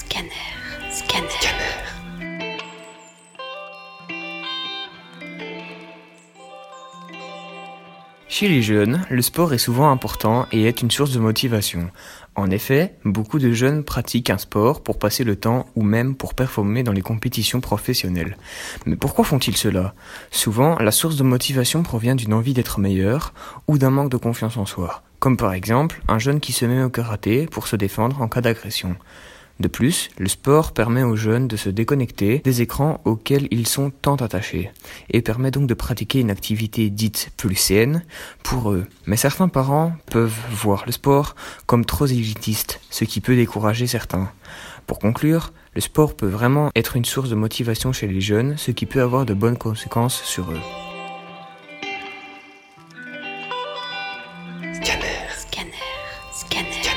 Scanner. Scanner. Chez les jeunes, le sport est souvent important et est une source de motivation. En effet, beaucoup de jeunes pratiquent un sport pour passer le temps ou même pour performer dans les compétitions professionnelles. Mais pourquoi font-ils cela? Souvent, la source de motivation provient d'une envie d'être meilleur ou d'un manque de confiance en soi. Comme par exemple, un jeune qui se met au karaté pour se défendre en cas d'agression. De plus, le sport permet aux jeunes de se déconnecter des écrans auxquels ils sont tant attachés, et permet donc de pratiquer une activité dite plus saine pour eux. Mais certains parents peuvent voir le sport comme trop élitiste, ce qui peut décourager certains. Pour conclure, le sport peut vraiment être une source de motivation chez les jeunes, ce qui peut avoir de bonnes conséquences sur eux. Scanner. Scanner.